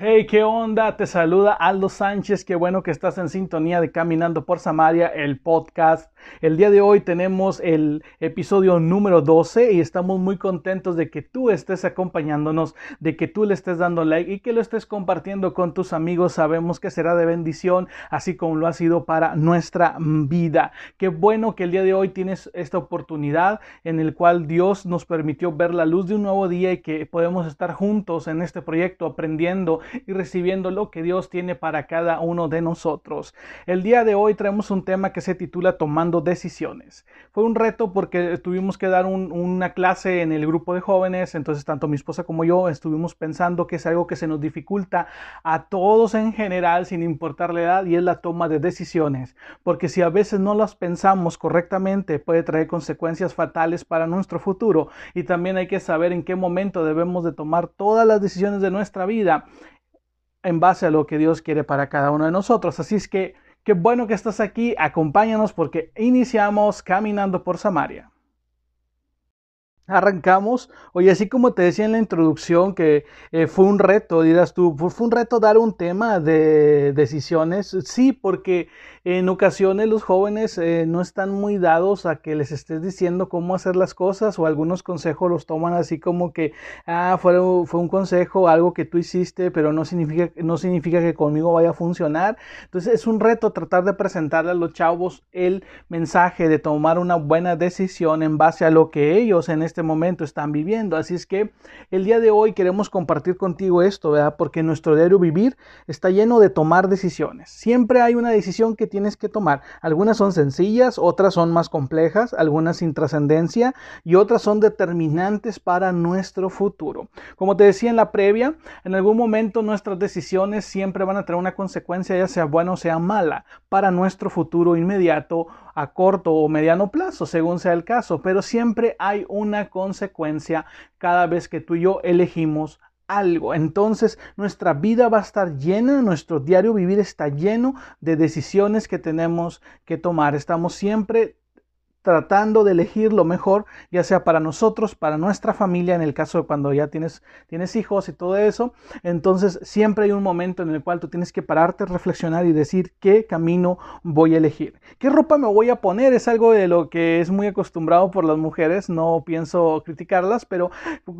Hey, ¿qué onda? Te saluda Aldo Sánchez. Qué bueno que estás en sintonía de Caminando por Samaria, el podcast. El día de hoy tenemos el episodio número 12 y estamos muy contentos de que tú estés acompañándonos, de que tú le estés dando like y que lo estés compartiendo con tus amigos. Sabemos que será de bendición, así como lo ha sido para nuestra vida. Qué bueno que el día de hoy tienes esta oportunidad en el cual Dios nos permitió ver la luz de un nuevo día y que podemos estar juntos en este proyecto aprendiendo y recibiendo lo que Dios tiene para cada uno de nosotros. El día de hoy traemos un tema que se titula Tomando decisiones. Fue un reto porque tuvimos que dar una clase en el grupo de jóvenes, entonces tanto mi esposa como yo estuvimos pensando que es algo que se nos dificulta a todos en general sin importar la edad y es la toma de decisiones, porque si a veces no las pensamos correctamente puede traer consecuencias fatales para nuestro futuro y también hay que saber en qué momento debemos de tomar todas las decisiones de nuestra vida en base a lo que Dios quiere para cada uno de nosotros. Así es que qué bueno que estás aquí, acompáñanos porque iniciamos caminando por Samaria. Arrancamos, oye, así como te decía en la introducción que eh, fue un reto, dirás tú, fue un reto dar un tema de decisiones, sí, porque en ocasiones los jóvenes eh, no están muy dados a que les estés diciendo cómo hacer las cosas o algunos consejos los toman así como que, ah, fue, fue un consejo, algo que tú hiciste, pero no significa, no significa que conmigo vaya a funcionar. Entonces es un reto tratar de presentarle a los chavos el mensaje de tomar una buena decisión en base a lo que ellos en este momento están viviendo. Así es que el día de hoy queremos compartir contigo esto, ¿verdad? Porque nuestro diario vivir está lleno de tomar decisiones. Siempre hay una decisión que tiene tienes que tomar. Algunas son sencillas, otras son más complejas, algunas sin trascendencia y otras son determinantes para nuestro futuro. Como te decía en la previa, en algún momento nuestras decisiones siempre van a tener una consecuencia, ya sea buena o sea mala, para nuestro futuro inmediato, a corto o mediano plazo, según sea el caso, pero siempre hay una consecuencia cada vez que tú y yo elegimos algo. Entonces nuestra vida va a estar llena, nuestro diario vivir está lleno de decisiones que tenemos que tomar. Estamos siempre tratando de elegir lo mejor, ya sea para nosotros, para nuestra familia, en el caso de cuando ya tienes, tienes hijos y todo eso. Entonces siempre hay un momento en el cual tú tienes que pararte, reflexionar y decir qué camino voy a elegir. ¿Qué ropa me voy a poner? Es algo de lo que es muy acostumbrado por las mujeres, no pienso criticarlas, pero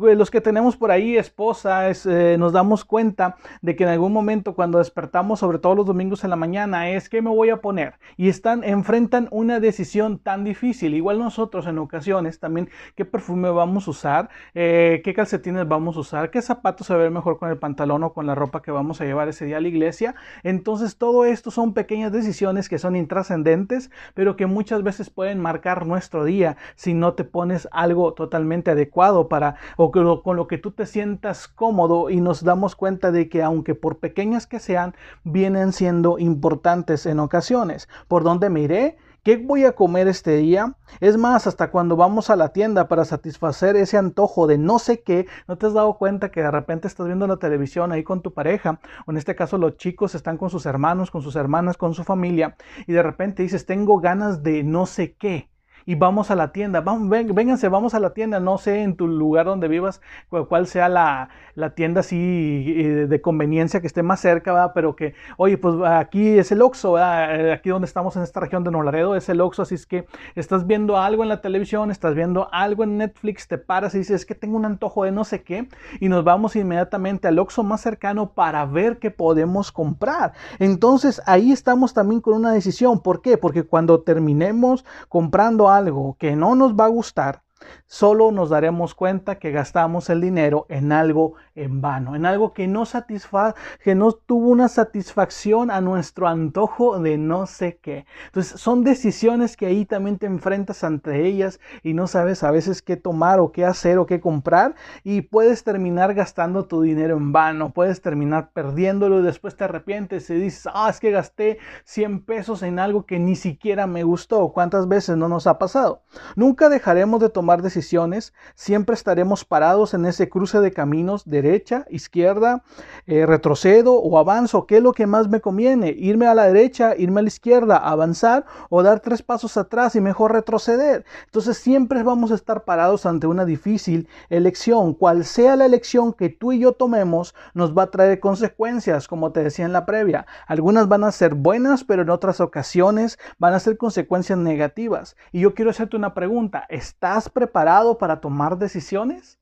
eh, los que tenemos por ahí esposas, eh, nos damos cuenta de que en algún momento cuando despertamos, sobre todo los domingos en la mañana, es qué me voy a poner. Y están, enfrentan una decisión tan difícil Igual nosotros en ocasiones también qué perfume vamos a usar, eh, qué calcetines vamos a usar, qué zapatos se ver mejor con el pantalón o con la ropa que vamos a llevar ese día a la iglesia. Entonces todo esto son pequeñas decisiones que son intrascendentes, pero que muchas veces pueden marcar nuestro día si no te pones algo totalmente adecuado para o con lo que tú te sientas cómodo y nos damos cuenta de que aunque por pequeñas que sean, vienen siendo importantes en ocasiones. ¿Por dónde me iré? ¿Qué voy a comer este día? Es más, hasta cuando vamos a la tienda para satisfacer ese antojo de no sé qué, ¿no te has dado cuenta que de repente estás viendo la televisión ahí con tu pareja? O en este caso los chicos están con sus hermanos, con sus hermanas, con su familia, y de repente dices, tengo ganas de no sé qué y vamos a la tienda. Vamos, vénganse, vamos a la tienda. No sé en tu lugar donde vivas cuál sea la, tienda así eh, de conveniencia que esté más cerca, pero que, oye, pues aquí es el Oxxo, eh, aquí donde estamos en esta región de Nolaredo es el Oxxo, así es que estás viendo algo en la televisión, estás viendo algo en Netflix, te paras y dices, es que tengo un antojo de no sé qué, y nos vamos inmediatamente al Oxxo más cercano para ver qué podemos comprar. Entonces ahí estamos también con una decisión. ¿Por qué? Porque cuando terminemos comprando algo, algo que no nos va a gustar, solo nos daremos cuenta que gastamos el dinero en algo en vano, en algo que no satisfa, que no tuvo una satisfacción a nuestro antojo de no sé qué. Entonces son decisiones que ahí también te enfrentas ante ellas y no sabes a veces qué tomar o qué hacer o qué comprar y puedes terminar gastando tu dinero en vano, puedes terminar perdiéndolo y después te arrepientes y dices, ah, es que gasté 100 pesos en algo que ni siquiera me gustó. ¿Cuántas veces no nos ha pasado? Nunca dejaremos de tomar decisiones, siempre estaremos parados en ese cruce de caminos, derecha, izquierda, eh, retrocedo o avanzo. ¿Qué es lo que más me conviene? ¿Irme a la derecha, irme a la izquierda, avanzar o dar tres pasos atrás y mejor retroceder? Entonces siempre vamos a estar parados ante una difícil elección. Cual sea la elección que tú y yo tomemos, nos va a traer consecuencias, como te decía en la previa. Algunas van a ser buenas, pero en otras ocasiones van a ser consecuencias negativas. Y yo quiero hacerte una pregunta. ¿Estás preparado para tomar decisiones?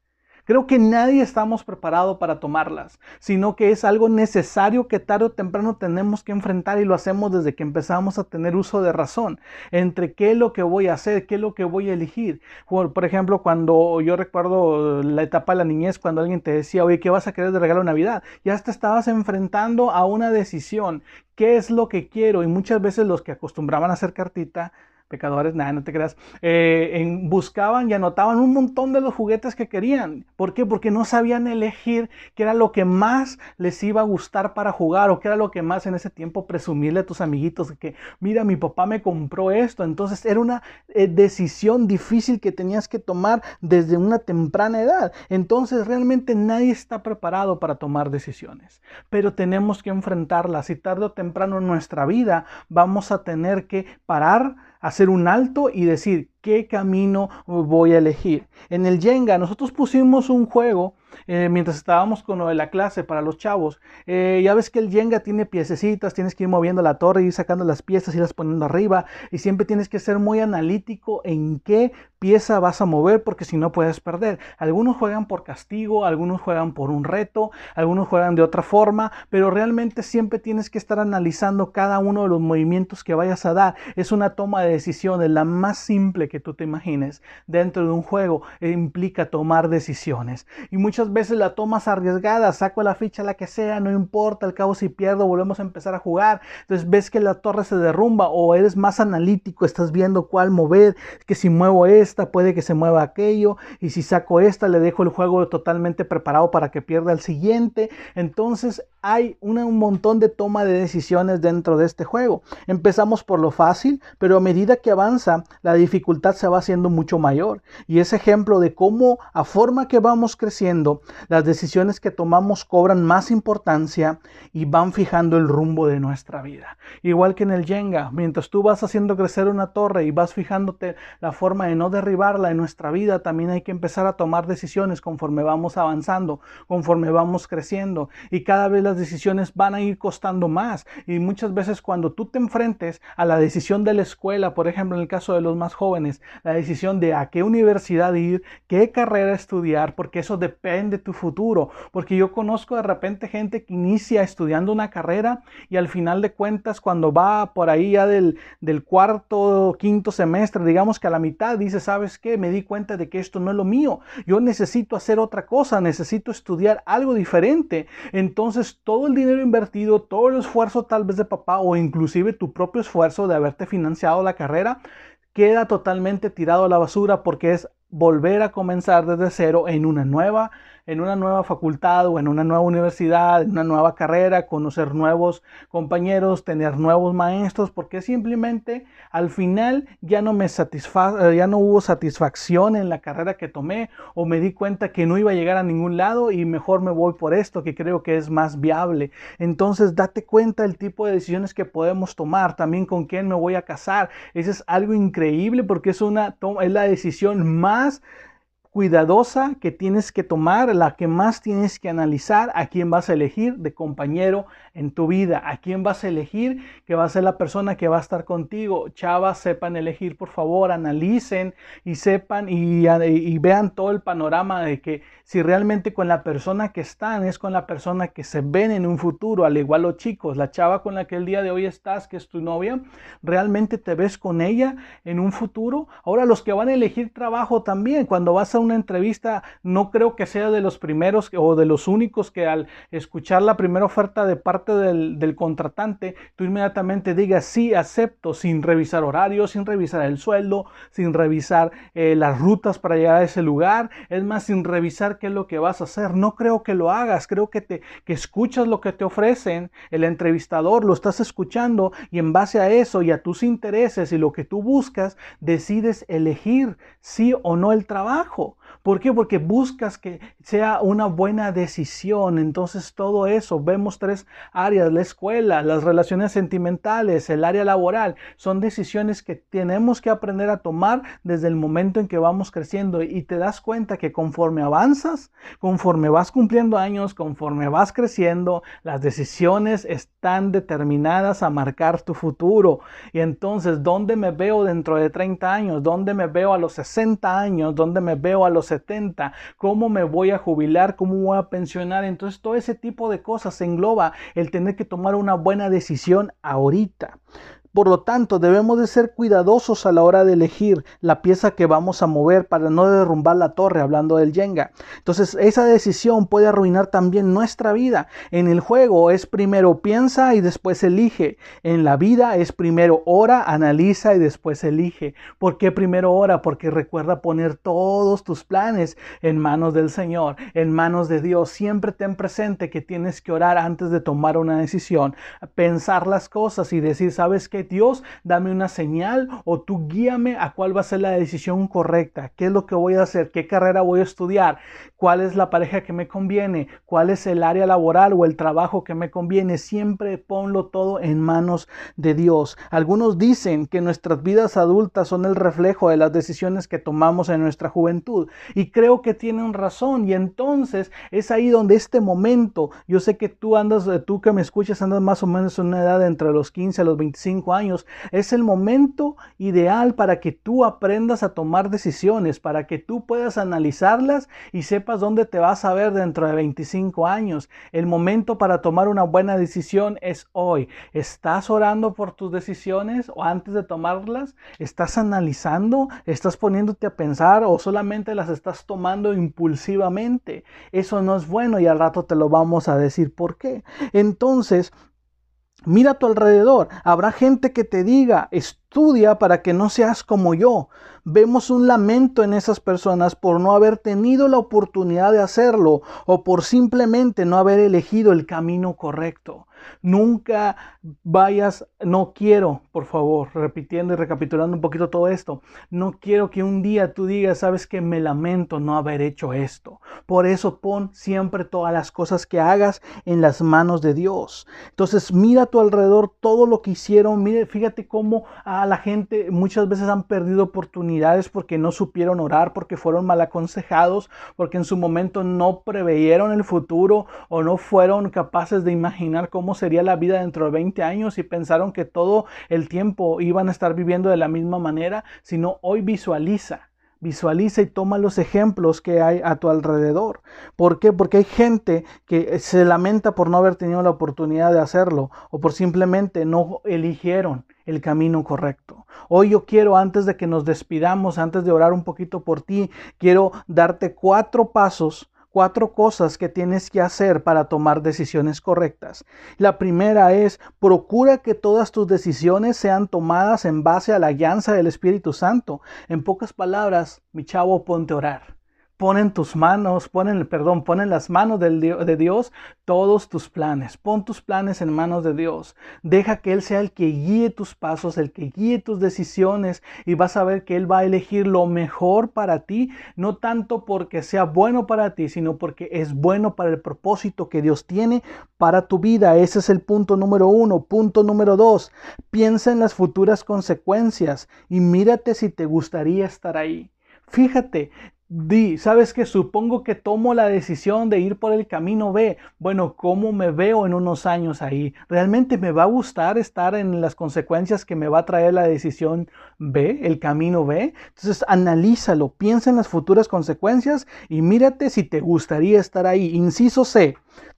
Creo que nadie estamos preparados para tomarlas, sino que es algo necesario que tarde o temprano tenemos que enfrentar y lo hacemos desde que empezamos a tener uso de razón entre qué es lo que voy a hacer, qué es lo que voy a elegir. Por, ejemplo, cuando yo recuerdo la etapa de la niñez, cuando alguien te decía, oye, ¿qué vas a querer de regalo Navidad? Ya te estabas enfrentando a una decisión. ¿Qué es lo que quiero? Y muchas veces los que acostumbraban a hacer cartita pecadores, nada, no te creas, eh, buscaban y anotaban un montón de los juguetes que querían. ¿Por qué? Porque no sabían elegir qué era lo que más les iba a gustar para jugar o qué era lo que más en ese tiempo presumirle a tus amiguitos que, mira, mi papá me compró esto. Entonces era una eh, decisión difícil que tenías que tomar desde una temprana edad. Entonces realmente nadie está preparado para tomar decisiones, pero tenemos que enfrentarlas y tarde o temprano en nuestra vida vamos a tener que parar hacer un alto y decir qué camino voy a elegir. En el Jenga nosotros pusimos un juego eh, mientras estábamos con lo de la clase para los chavos. Eh, ya ves que el Jenga tiene piececitas, tienes que ir moviendo la torre, y sacando las piezas y las poniendo arriba. Y siempre tienes que ser muy analítico en qué pieza vas a mover porque si no puedes perder. Algunos juegan por castigo, algunos juegan por un reto, algunos juegan de otra forma, pero realmente siempre tienes que estar analizando cada uno de los movimientos que vayas a dar. Es una toma de decisiones, la más simple que tú te imagines. Dentro de un juego eh, implica tomar decisiones. Y muchas veces la tomas arriesgada, saco la ficha la que sea, no importa, al cabo si pierdo volvemos a empezar a jugar. Entonces ves que la torre se derrumba o eres más analítico, estás viendo cuál mover, que si muevo esta puede que se mueva aquello y si saco esta le dejo el juego totalmente preparado para que pierda el siguiente. Entonces hay un montón de toma de decisiones dentro de este juego. Empezamos por lo fácil, pero a medida que avanza la dificultad se va haciendo mucho mayor. Y es ejemplo de cómo a forma que vamos creciendo las decisiones que tomamos cobran más importancia y van fijando el rumbo de nuestra vida. Igual que en el Jenga, mientras tú vas haciendo crecer una torre y vas fijándote la forma de no derribarla en nuestra vida, también hay que empezar a tomar decisiones conforme vamos avanzando, conforme vamos creciendo. Y cada vez las decisiones van a ir costando más. Y muchas veces cuando tú te enfrentes a la decisión de la escuela, por ejemplo en el caso de los más jóvenes, la decisión de a qué universidad ir, qué carrera estudiar, porque eso depende de tu futuro, porque yo conozco de repente gente que inicia estudiando una carrera y al final de cuentas cuando va por ahí ya del, del cuarto, quinto semestre, digamos que a la mitad dice, ¿sabes qué? Me di cuenta de que esto no es lo mío, yo necesito hacer otra cosa, necesito estudiar algo diferente. Entonces todo el dinero invertido, todo el esfuerzo tal vez de papá o inclusive tu propio esfuerzo de haberte financiado la carrera, queda totalmente tirado a la basura porque es volver a comenzar desde cero en una nueva en una nueva facultad o en una nueva universidad, en una nueva carrera, conocer nuevos compañeros, tener nuevos maestros, porque simplemente al final ya no me satisfa ya no hubo satisfacción en la carrera que tomé o me di cuenta que no iba a llegar a ningún lado y mejor me voy por esto que creo que es más viable. Entonces, date cuenta del tipo de decisiones que podemos tomar, también con quién me voy a casar. Eso es algo increíble porque es una es la decisión más cuidadosa que tienes que tomar, la que más tienes que analizar, a quién vas a elegir de compañero en tu vida, a quién vas a elegir que va a ser la persona que va a estar contigo. Chavas, sepan elegir, por favor, analicen y sepan y, y vean todo el panorama de que si realmente con la persona que están es con la persona que se ven en un futuro, al igual los chicos, la chava con la que el día de hoy estás, que es tu novia, realmente te ves con ella en un futuro. Ahora los que van a elegir trabajo también, cuando vas a una entrevista, no creo que sea de los primeros o de los únicos que al escuchar la primera oferta de parte del, contratante, tú inmediatamente digas sí, acepto, sin revisar horarios, sin revisar el sueldo, sin revisar eh, las rutas para llegar a ese lugar, es más, sin revisar qué es lo que vas a hacer. No creo que lo hagas, creo que, te, que escuchas lo que te ofrecen, el entrevistador lo estás escuchando y en base a eso y a tus intereses y lo que tú buscas, decides elegir sí o no el trabajo. ¿Por qué? Porque buscas que sea una buena decisión. Entonces todo eso, vemos tres áreas, la escuela, las relaciones sentimentales, el área laboral, son decisiones que tenemos que aprender a tomar desde el momento en que vamos creciendo y te das cuenta que conforme avanzas, conforme vas cumpliendo años, conforme vas creciendo, las decisiones están determinadas a marcar tu futuro. Y entonces, ¿dónde me veo dentro de 30 años? ¿Dónde me veo a los 60 años? ¿Dónde me veo a los cómo me voy a jubilar, cómo voy a pensionar. Entonces todo ese tipo de cosas engloba el tener que tomar una buena decisión ahorita. Por lo tanto, debemos de ser cuidadosos a la hora de elegir la pieza que vamos a mover para no derrumbar la torre, hablando del Jenga. Entonces, esa decisión puede arruinar también nuestra vida. En el juego es primero piensa y después elige. En la vida es primero ora, analiza y después elige. ¿Por qué primero ora? Porque recuerda poner todos tus planes en manos del Señor, en manos de Dios. Siempre ten presente que tienes que orar antes de tomar una decisión, pensar las cosas y decir, ¿sabes qué? Dios, dame una señal o tú guíame a cuál va a ser la decisión correcta, qué es lo que voy a hacer, qué carrera voy a estudiar, cuál es la pareja que me conviene, cuál es el área laboral o el trabajo que me conviene. Siempre ponlo todo en manos de Dios. Algunos dicen que nuestras vidas adultas son el reflejo de las decisiones que tomamos en nuestra juventud y creo que tienen razón y entonces es ahí donde este momento, yo sé que tú andas, tú que me escuchas andas más o menos en una edad entre los 15 a los 25 años, es el momento ideal para que tú aprendas a tomar decisiones, para que tú puedas analizarlas y sepas dónde te vas a ver dentro de 25 años. El momento para tomar una buena decisión es hoy. ¿Estás orando por tus decisiones o antes de tomarlas? ¿Estás analizando? ¿Estás poniéndote a pensar o solamente las estás tomando impulsivamente? Eso no es bueno y al rato te lo vamos a decir por qué. Entonces, Mira a tu alrededor. Habrá gente que te diga, estudia para que no seas como yo. Vemos un lamento en esas personas por no haber tenido la oportunidad de hacerlo o por simplemente no haber elegido el camino correcto. Nunca vayas, no quiero, por favor, repitiendo y recapitulando un poquito todo esto, no quiero que un día tú digas, sabes que me lamento no haber hecho esto. Por eso pon siempre todas las cosas que hagas en las manos de Dios. Entonces mira a tu alrededor todo lo que hicieron, mire, fíjate cómo a la gente muchas veces han perdido oportunidades porque no supieron orar, porque fueron mal aconsejados, porque en su momento no preveyeron el futuro o no fueron capaces de imaginar cómo sería la vida dentro de 20 años y pensaron que todo el tiempo iban a estar viviendo de la misma manera, sino hoy visualiza. Visualiza y toma los ejemplos que hay a tu alrededor. ¿Por qué? Porque hay gente que se lamenta por no haber tenido la oportunidad de hacerlo o por simplemente no eligieron el camino correcto. Hoy yo quiero, antes de que nos despidamos, antes de orar un poquito por ti, quiero darte cuatro pasos cuatro cosas que tienes que hacer para tomar decisiones correctas. La primera es, procura que todas tus decisiones sean tomadas en base a la guianza del Espíritu Santo. En pocas palabras, mi chavo, ponte a orar ponen tus manos, ponen, perdón, ponen las manos de Dios todos tus planes. Pon tus planes en manos de Dios. Deja que Él sea el que guíe tus pasos, el que guíe tus decisiones y vas a ver que Él va a elegir lo mejor para ti, no tanto porque sea bueno para ti, sino porque es bueno para el propósito que Dios tiene para tu vida. Ese es el punto número uno. Punto número dos, piensa en las futuras consecuencias y mírate si te gustaría estar ahí. Fíjate, Di, ¿sabes que Supongo que tomo la decisión de ir por el camino B. Bueno, ¿cómo me veo en unos años ahí? ¿Realmente me va a gustar estar en las consecuencias que me va a traer la decisión B, el camino B? Entonces, analízalo, piensa en las futuras consecuencias y mírate si te gustaría estar ahí. Inciso C.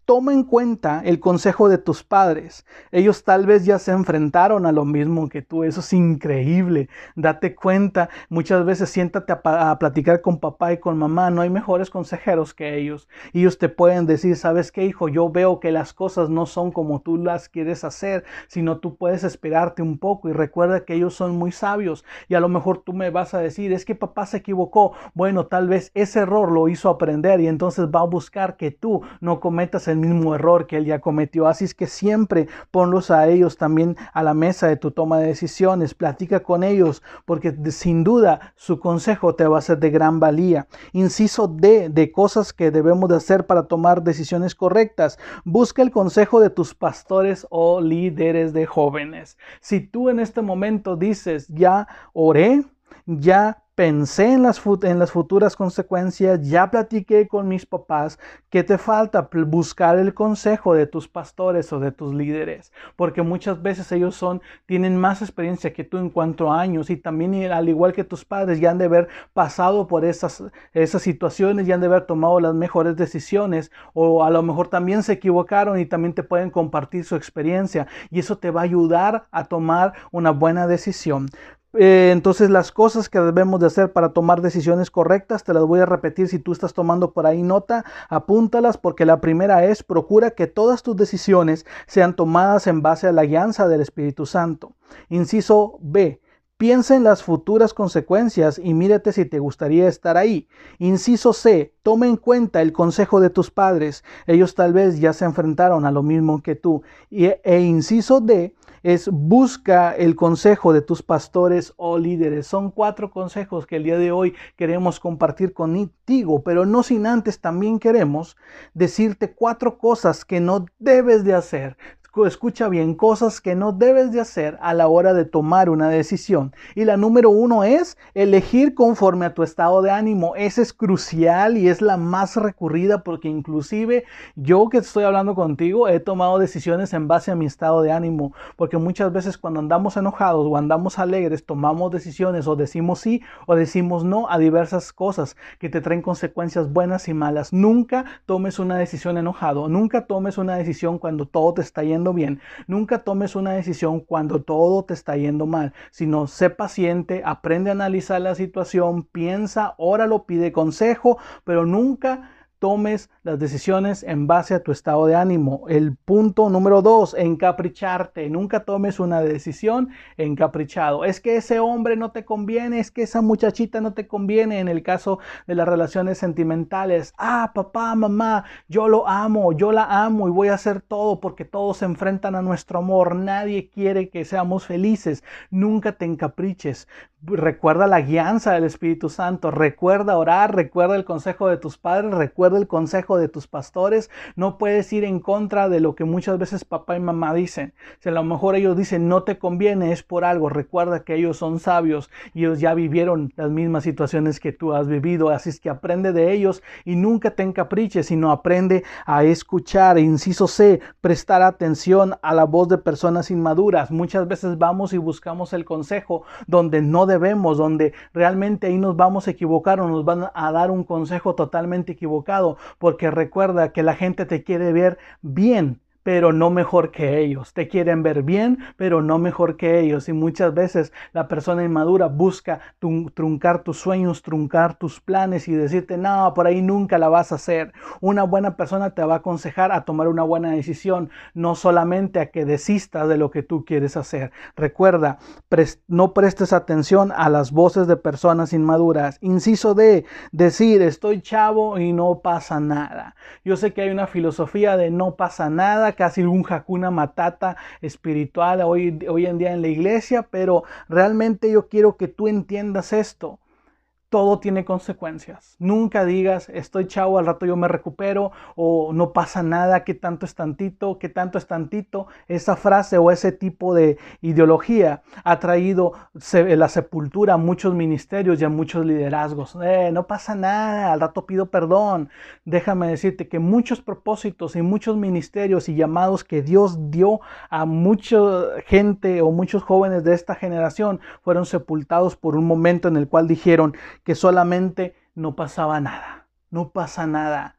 toma en cuenta el consejo de tus padres. Ellos tal vez ya se enfrentaron a lo mismo que tú. Eso es increíble. Date cuenta. Muchas veces siéntate a, platicar con papá y con mamá. No hay mejores consejeros que ellos. Ellos te pueden decir, ¿sabes qué, hijo? Yo veo que las cosas no son como tú las quieres hacer, sino tú puedes esperarte un poco. Y recuerda que ellos son muy sabios. Y a lo mejor tú me vas a decir, es que papá se equivocó. Bueno, tal vez ese error lo hizo aprender y entonces va a buscar que tú no cometas el mismo error que él ya cometió. Así es que siempre ponlos a ellos también a la mesa de tu toma de decisiones. Platica con ellos porque sin duda su consejo te va a ser de gran valía. Inciso D de cosas que debemos de hacer para tomar decisiones correctas. Busca el consejo de tus pastores o líderes de jóvenes. Si tú en este momento dices, ya oré, ya pensé en las, futuras consecuencias, ya platiqué con mis papás, ¿qué te falta? Buscar el consejo de tus pastores o de tus líderes, porque muchas veces ellos son, tienen más experiencia que tú en cuanto a años y también al igual que tus padres ya han de haber pasado por esas, esas situaciones, ya han de haber tomado las mejores decisiones o a lo mejor también se equivocaron y también te pueden compartir su experiencia y eso te va a ayudar a tomar una buena decisión. Eh, entonces las cosas que debemos de hacer para tomar decisiones correctas, te las voy a repetir si tú estás tomando por ahí nota, apúntalas porque la primera es procura que todas tus decisiones sean tomadas en base a la guianza del Espíritu Santo. Inciso B. Piensa en las futuras consecuencias y mírate si te gustaría estar ahí. Inciso C. Toma en cuenta el consejo de tus padres. Ellos tal vez ya se enfrentaron a lo mismo que tú. Y, e inciso D es busca el consejo de tus pastores o líderes. Son cuatro consejos que el día de hoy queremos compartir contigo, pero no sin antes también queremos decirte cuatro cosas que no debes de hacer escucha bien, cosas que no debes de hacer a la hora de tomar una decisión. Y la número uno es elegir conforme a tu estado de ánimo. Esa es crucial y es la más recurrida porque inclusive yo que estoy hablando contigo he tomado decisiones en base a mi estado de ánimo. Porque muchas veces cuando andamos enojados o andamos alegres tomamos decisiones o decimos sí o decimos no a diversas cosas que te traen consecuencias buenas y malas. Nunca tomes una decisión enojado. Nunca tomes una decisión cuando todo te está yendo bien. Nunca tomes una decisión cuando todo te está yendo mal, sino sé paciente, aprende a analizar la situación, piensa, óralo, pide consejo, pero nunca tomes las decisiones en base a tu estado de ánimo. El punto número dos, encapricharte. Nunca tomes una decisión encaprichado. Es que ese hombre no te conviene, es que esa muchachita no te conviene en el caso de las relaciones sentimentales. Ah, papá, mamá, yo lo amo, yo la amo y voy a hacer todo porque todos se enfrentan a nuestro amor. Nadie quiere que seamos felices. Nunca te encapriches. Recuerda la guianza del Espíritu Santo, recuerda orar, recuerda el consejo de tus padres, el consejo de tus pastores. No puedes ir en contra de lo que muchas veces papá y mamá dicen. Si a lo mejor ellos dicen no te conviene, es por algo. Recuerda que ellos son sabios y ellos ya vivieron las mismas situaciones que tú has vivido. Así es que aprende de ellos y nunca te encapriches, sino aprende a escuchar. Inciso C, prestar atención a la voz de personas inmaduras. Muchas veces vamos y buscamos el consejo donde no debemos, donde realmente ahí nos vamos a equivocar o nos van a dar un consejo totalmente equivocado, porque recuerda que la gente te quiere ver bien pero no mejor que ellos. Te quieren ver bien, pero no mejor que ellos. Y muchas veces la persona inmadura busca truncar tus sueños, truncar tus planes y decirte, no, por ahí nunca la vas a hacer. Una buena persona te va a aconsejar a tomar una buena decisión, no solamente a que desistas de lo que tú quieres hacer. Recuerda, no prestes atención a las voces de personas inmaduras. Inciso de decir, estoy chavo y no pasa nada. Yo sé que hay una filosofía de no pasa nada casi un Hakuna Matata espiritual hoy, hoy en día en la iglesia, pero realmente yo quiero que tú entiendas esto todo tiene consecuencias. Nunca digas, estoy chavo, al rato yo me recupero, o no pasa nada, que tanto es tantito, que tanto es tantito. Esa frase o ese tipo de ideología ha traído la sepultura a muchos ministerios y a muchos liderazgos. Eh, no pasa nada, al rato pido perdón. Déjame decirte que muchos propósitos y muchos ministerios y llamados que Dios dio a mucha gente o muchos jóvenes de esta generación fueron sepultados por un momento en el cual dijeron, que solamente no pasaba nada, no pasa nada.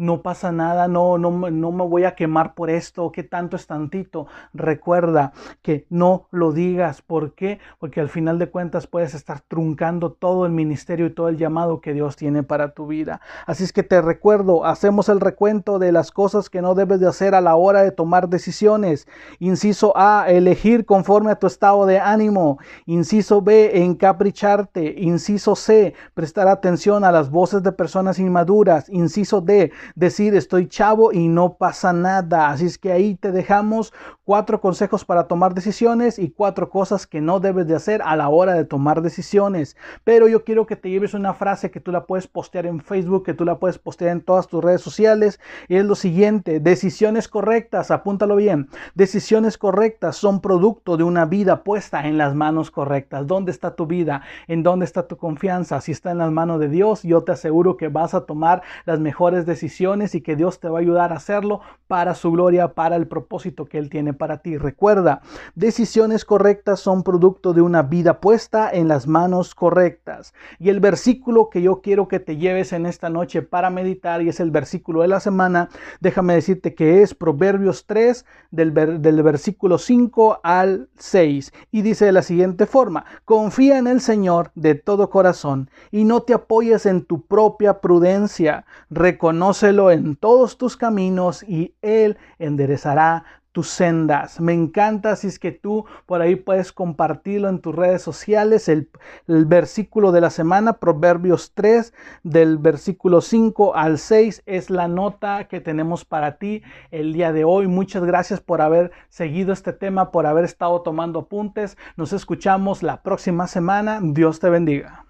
No pasa nada, no, no, no me voy a quemar por esto, que tanto es tantito. Recuerda que no lo digas. ¿Por qué? Porque al final de cuentas puedes estar truncando todo el ministerio y todo el llamado que Dios tiene para tu vida. Así es que te recuerdo, hacemos el recuento de las cosas que no debes de hacer a la hora de tomar decisiones. Inciso A, elegir conforme a tu estado de ánimo. Inciso B, encapricharte. Inciso C, prestar atención a las voces de personas inmaduras. Inciso D, decir estoy chavo y no pasa nada. Así es que ahí te dejamos cuatro consejos para tomar decisiones y cuatro cosas que no debes de hacer a la hora de tomar decisiones. Pero yo quiero que te lleves una frase que tú la puedes postear en Facebook, que tú la puedes postear en todas tus redes sociales. Y es lo siguiente, decisiones correctas, apúntalo bien. Decisiones correctas son producto de una vida puesta en las manos correctas. ¿Dónde está tu vida? ¿En dónde está tu confianza? Si está en las manos de Dios, yo te aseguro que vas a tomar las mejores decisiones y que Dios te va a ayudar a hacerlo para su gloria, para el propósito que Él tiene para ti. Recuerda, decisiones correctas son producto de una vida puesta en las manos correctas. Y el versículo que yo quiero que te lleves en esta noche para meditar y es el versículo de la semana, déjame decirte que es Proverbios 3 del, del versículo 5 al 6 y dice de la siguiente forma, confía en el Señor de todo corazón y no te apoyes en tu propia prudencia, reconoce en todos tus caminos y Él enderezará tus sendas. Me encanta si es que tú por ahí puedes compartirlo en tus redes sociales. El, el, versículo de la semana, Proverbios 3, del versículo 5 al 6, es la nota que tenemos para ti el día de hoy. Muchas gracias por haber seguido este tema, por haber estado tomando apuntes. Nos escuchamos la próxima semana. Dios te bendiga.